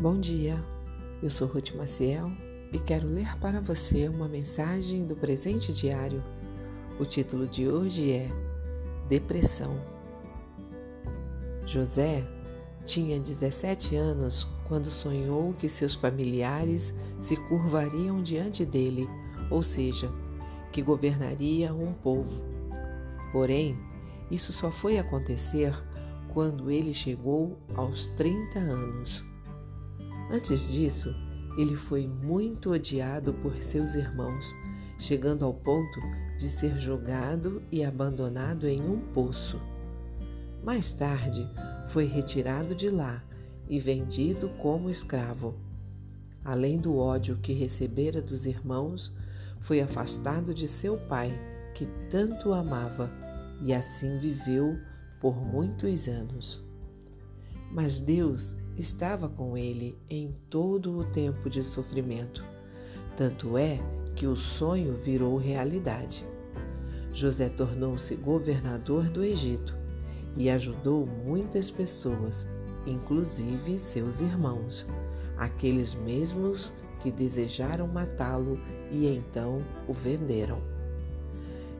Bom dia, eu sou Ruth Maciel e quero ler para você uma mensagem do presente diário. O título de hoje é Depressão. José tinha 17 anos quando sonhou que seus familiares se curvariam diante dele, ou seja, que governaria um povo. Porém, isso só foi acontecer quando ele chegou aos 30 anos. Antes disso, ele foi muito odiado por seus irmãos, chegando ao ponto de ser jogado e abandonado em um poço. Mais tarde, foi retirado de lá e vendido como escravo. Além do ódio que recebera dos irmãos, foi afastado de seu pai, que tanto amava, e assim viveu por muitos anos. Mas Deus estava com ele em todo o tempo de sofrimento. Tanto é que o sonho virou realidade. José tornou-se governador do Egito e ajudou muitas pessoas, inclusive seus irmãos, aqueles mesmos que desejaram matá-lo e então o venderam.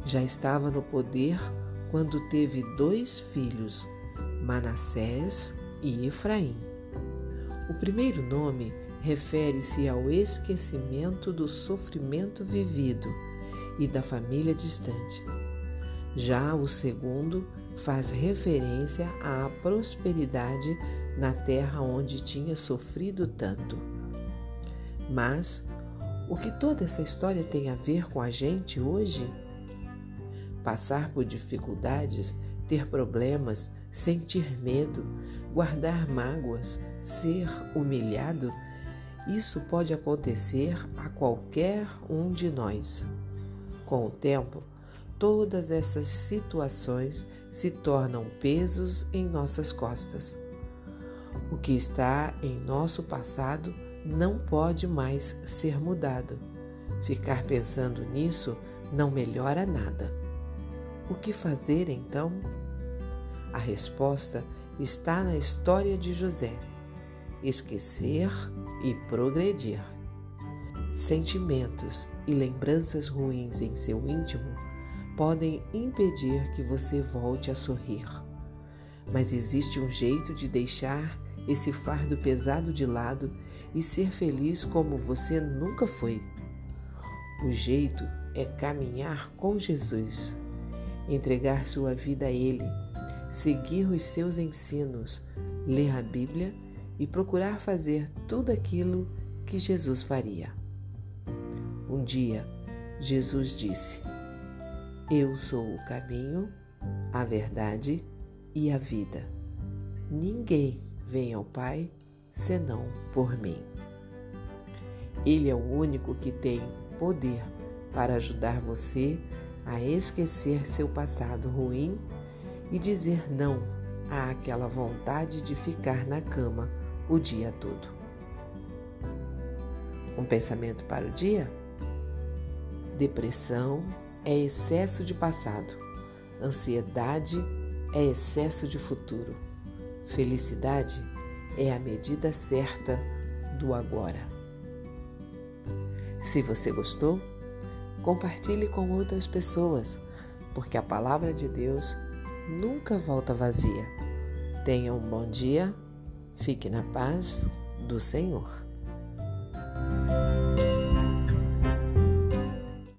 Já estava no poder quando teve dois filhos, Manassés e Efraim. O primeiro nome refere-se ao esquecimento do sofrimento vivido e da família distante. Já o segundo faz referência à prosperidade na terra onde tinha sofrido tanto. Mas o que toda essa história tem a ver com a gente hoje? Passar por dificuldades, ter problemas, sentir medo, guardar mágoas, ser humilhado, isso pode acontecer a qualquer um de nós. Com o tempo, todas essas situações se tornam pesos em nossas costas. O que está em nosso passado não pode mais ser mudado. Ficar pensando nisso não melhora nada. O que fazer então? A resposta está na história de José: esquecer e progredir. Sentimentos e lembranças ruins em seu íntimo podem impedir que você volte a sorrir. Mas existe um jeito de deixar esse fardo pesado de lado e ser feliz como você nunca foi. O jeito é caminhar com Jesus, entregar sua vida a Ele, seguir os seus ensinos, ler a Bíblia e procurar fazer tudo aquilo que Jesus faria. Um dia, Jesus disse: Eu sou o caminho, a verdade e a vida. Ninguém vem ao Pai senão por mim. Ele é o único que tem poder para ajudar você a esquecer seu passado ruim e dizer não àquela vontade de ficar na cama o dia todo. Um pensamento para o dia? Depressão é excesso de passado, ansiedade é excesso de futuro, felicidade é a medida certa do agora. Se você gostou, compartilhe com outras pessoas, porque a palavra de Deus nunca volta vazia. Tenha um bom dia Fique na paz do Senhor.